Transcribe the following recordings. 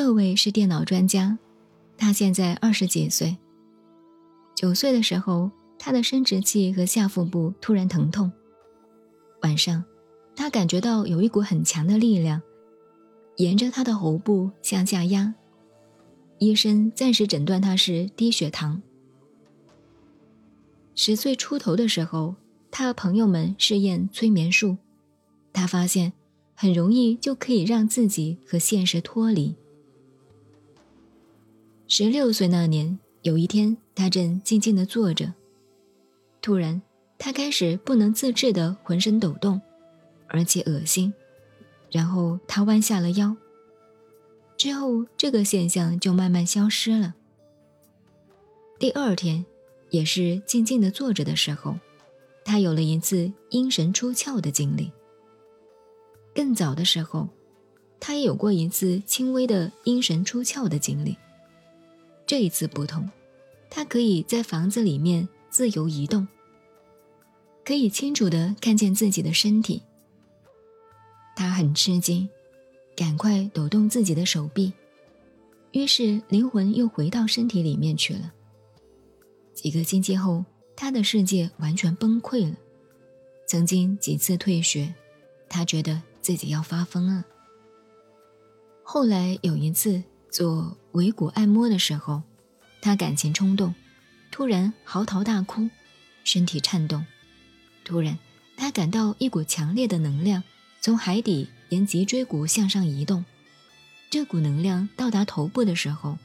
这位是电脑专家，他现在二十几岁。九岁的时候，他的生殖器和下腹部突然疼痛。晚上，他感觉到有一股很强的力量，沿着他的喉部向下压。医生暂时诊断他是低血糖。十岁出头的时候，他和朋友们试验催眠术，他发现很容易就可以让自己和现实脱离。十六岁那年，有一天，他正静静地坐着，突然，他开始不能自制的浑身抖动，而且恶心，然后他弯下了腰。之后，这个现象就慢慢消失了。第二天，也是静静的坐着的时候，他有了一次阴神出窍的经历。更早的时候，他也有过一次轻微的阴神出窍的经历。这一次不同，他可以在房子里面自由移动，可以清楚的看见自己的身体。他很吃惊。赶快抖动自己的手臂，于是灵魂又回到身体里面去了。几个星期后，他的世界完全崩溃了。曾经几次退学，他觉得自己要发疯了。后来有一次做尾骨按摩的时候，他感情冲动，突然嚎啕大哭，身体颤动。突然，他感到一股强烈的能量从海底。沿脊椎骨向上移动，这股能量到达头部的时候，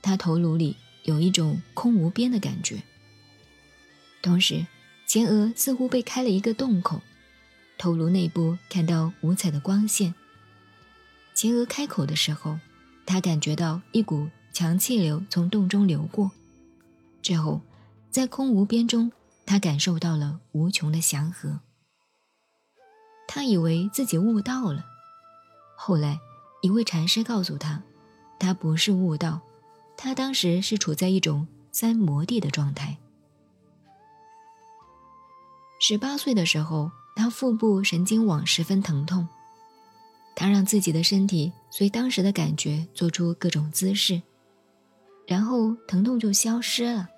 他头颅里有一种空无边的感觉。同时，前额似乎被开了一个洞口，头颅内部看到五彩的光线。前额开口的时候，他感觉到一股强气流从洞中流过。之后，在空无边中，他感受到了无穷的祥和。他以为自己悟道了，后来一位禅师告诉他，他不是悟道，他当时是处在一种三摩地的状态。十八岁的时候，他腹部神经网十分疼痛，他让自己的身体随当时的感觉做出各种姿势，然后疼痛就消失了。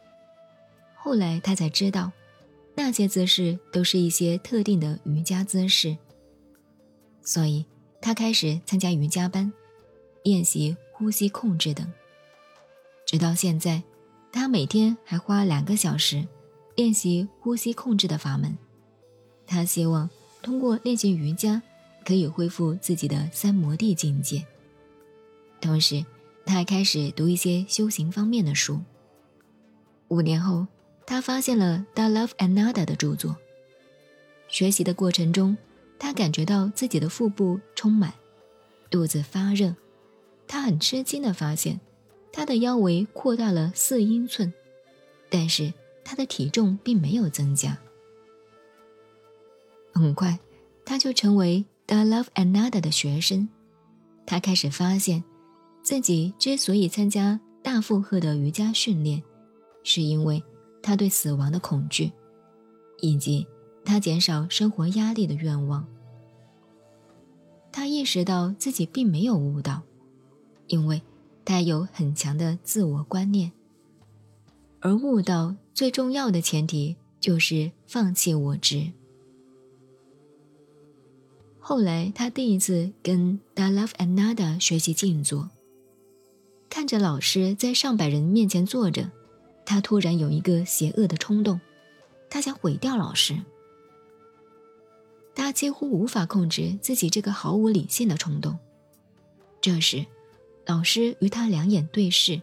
后来他才知道。那些姿势都是一些特定的瑜伽姿势，所以他开始参加瑜伽班，练习呼吸控制等。直到现在，他每天还花两个小时练习呼吸控制的法门。他希望通过练习瑜伽，可以恢复自己的三摩地境界。同时，他还开始读一些修行方面的书。五年后。他发现了 Da Love and Nada 的著作。学习的过程中，他感觉到自己的腹部充满，肚子发热。他很吃惊地发现，他的腰围扩大了四英寸，但是他的体重并没有增加。很快，他就成为 The Love Another 的学生。他开始发现，自己之所以参加大负荷的瑜伽训练，是因为。他对死亡的恐惧，以及他减少生活压力的愿望。他意识到自己并没有悟道，因为他有很强的自我观念。而悟道最重要的前提就是放弃我执。后来，他第一次跟 Dalav Another 学习静坐，看着老师在上百人面前坐着。他突然有一个邪恶的冲动，他想毁掉老师。他几乎无法控制自己这个毫无理性的冲动。这时，老师与他两眼对视，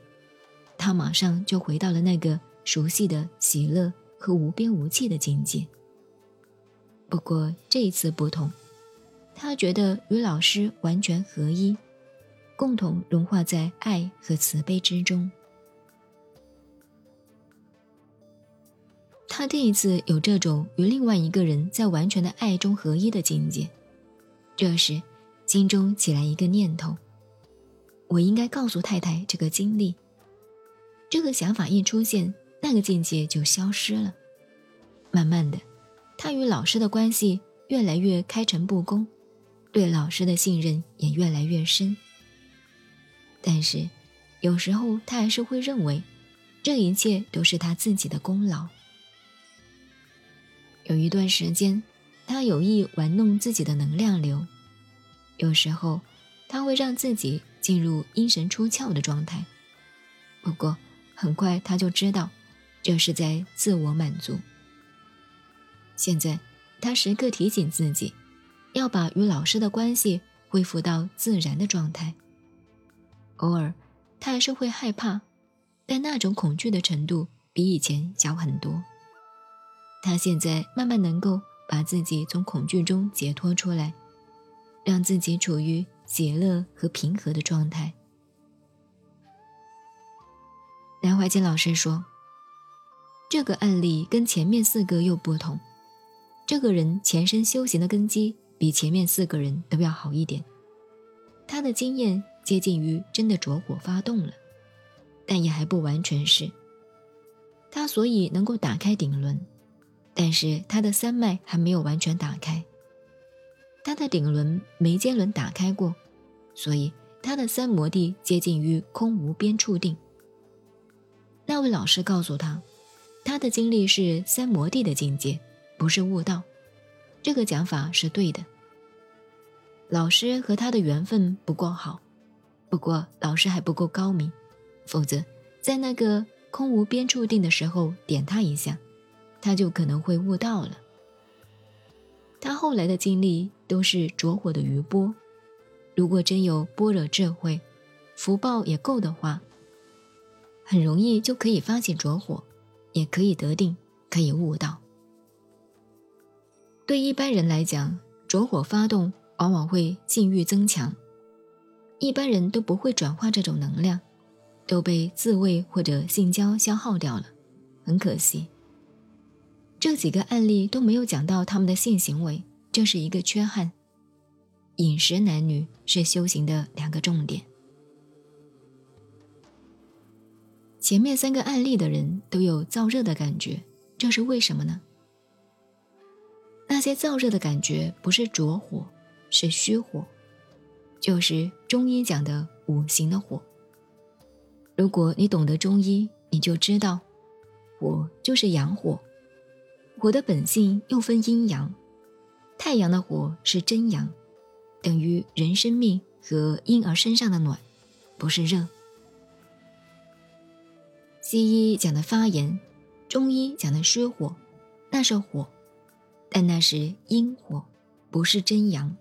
他马上就回到了那个熟悉的喜乐和无边无际的境界。不过这一次不同，他觉得与老师完全合一，共同融化在爱和慈悲之中。他第一次有这种与另外一个人在完全的爱中合一的境界。这时，心中起来一个念头：我应该告诉太太这个经历。这个想法一出现，那个境界就消失了。慢慢的，他与老师的关系越来越开诚布公，对老师的信任也越来越深。但是有时候他还是会认为，这一切都是他自己的功劳。有一段时间，他有意玩弄自己的能量流，有时候他会让自己进入阴神出窍的状态。不过很快他就知道，这是在自我满足。现在他时刻提醒自己，要把与老师的关系恢复到自然的状态。偶尔他还是会害怕，但那种恐惧的程度比以前小很多。他现在慢慢能够把自己从恐惧中解脱出来，让自己处于喜乐和平和的状态。南怀瑾老师说：“这个案例跟前面四个又不同，这个人前身修行的根基比前面四个人都要好一点，他的经验接近于真的着火发动了，但也还不完全是。他所以能够打开顶轮。”但是他的三脉还没有完全打开，他的顶轮、眉间轮打开过，所以他的三摩地接近于空无边处定。那位老师告诉他，他的经历是三摩地的境界，不是悟道。这个讲法是对的。老师和他的缘分不够好，不过老师还不够高明，否则在那个空无边处定的时候点他一下。他就可能会悟到了。他后来的经历都是着火的余波，如果真有般若智慧，福报也够的话，很容易就可以发起着火，也可以得定，可以悟道。对一般人来讲，着火发动往往会性欲增强，一般人都不会转化这种能量，都被自慰或者性交消耗掉了，很可惜。这几个案例都没有讲到他们的性行为，这是一个缺憾。饮食男女是修行的两个重点。前面三个案例的人都有燥热的感觉，这是为什么呢？那些燥热的感觉不是浊火，是虚火，就是中医讲的五行的火。如果你懂得中医，你就知道，火就是阳火。火的本性又分阴阳，太阳的火是真阳，等于人生命和婴儿身上的暖，不是热。西医讲的发炎，中医讲的虚火，那是火，但那是阴火，不是真阳。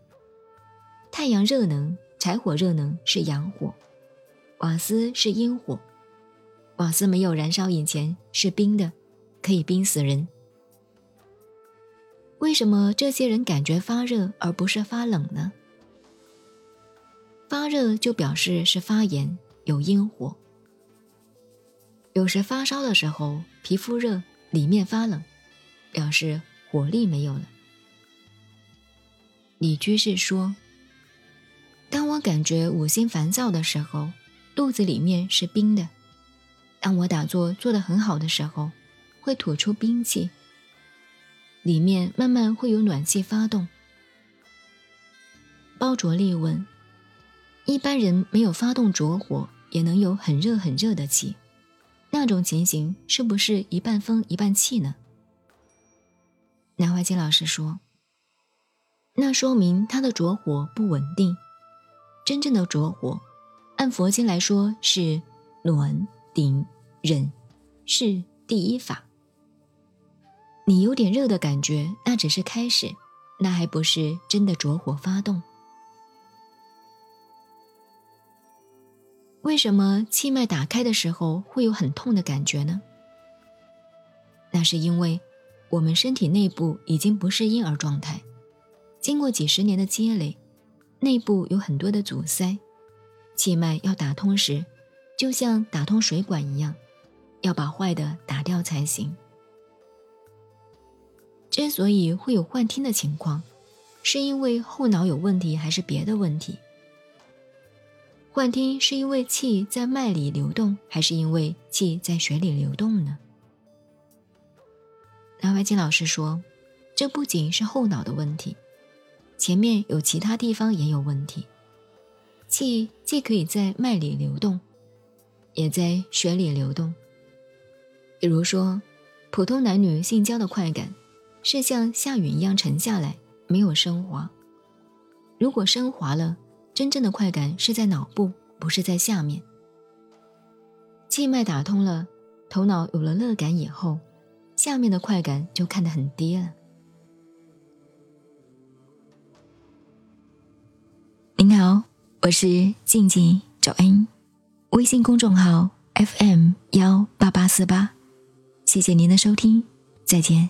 太阳热能、柴火热能是阳火，瓦斯是阴火，瓦斯没有燃烧以前是冰的，可以冰死人。为什么这些人感觉发热而不是发冷呢？发热就表示是发炎，有阴火。有时发烧的时候，皮肤热，里面发冷，表示火力没有了。李居士说：“当我感觉五心烦躁的时候，肚子里面是冰的；当我打坐做得很好的时候，会吐出冰气。”里面慢慢会有暖气发动。包卓利问：“一般人没有发动着火，也能有很热很热的气，那种情形是不是一半风一半气呢？”南怀瑾老师说：“那说明他的着火不稳定。真正的着火，按佛经来说是暖、顶、忍，是第一法。”你有点热的感觉，那只是开始，那还不是真的着火发动。为什么气脉打开的时候会有很痛的感觉呢？那是因为我们身体内部已经不是婴儿状态，经过几十年的积累，内部有很多的阻塞，气脉要打通时，就像打通水管一样，要把坏的打掉才行。之所以会有幻听的情况，是因为后脑有问题还是别的问题？幻听是因为气在脉里流动，还是因为气在血里流动呢？南怀瑾老师说，这不仅是后脑的问题，前面有其他地方也有问题。气既可以在脉里流动，也在血里流动。比如说，普通男女性交的快感，是像下雨一样沉下来，没有升华。如果升华了，真正的快感是在脑部，不是在下面。气脉打通了，头脑有了乐感以后，下面的快感就看得很低了。您好，我是静静找恩，微信公众号 FM 幺八八四八。谢谢您的收听，再见。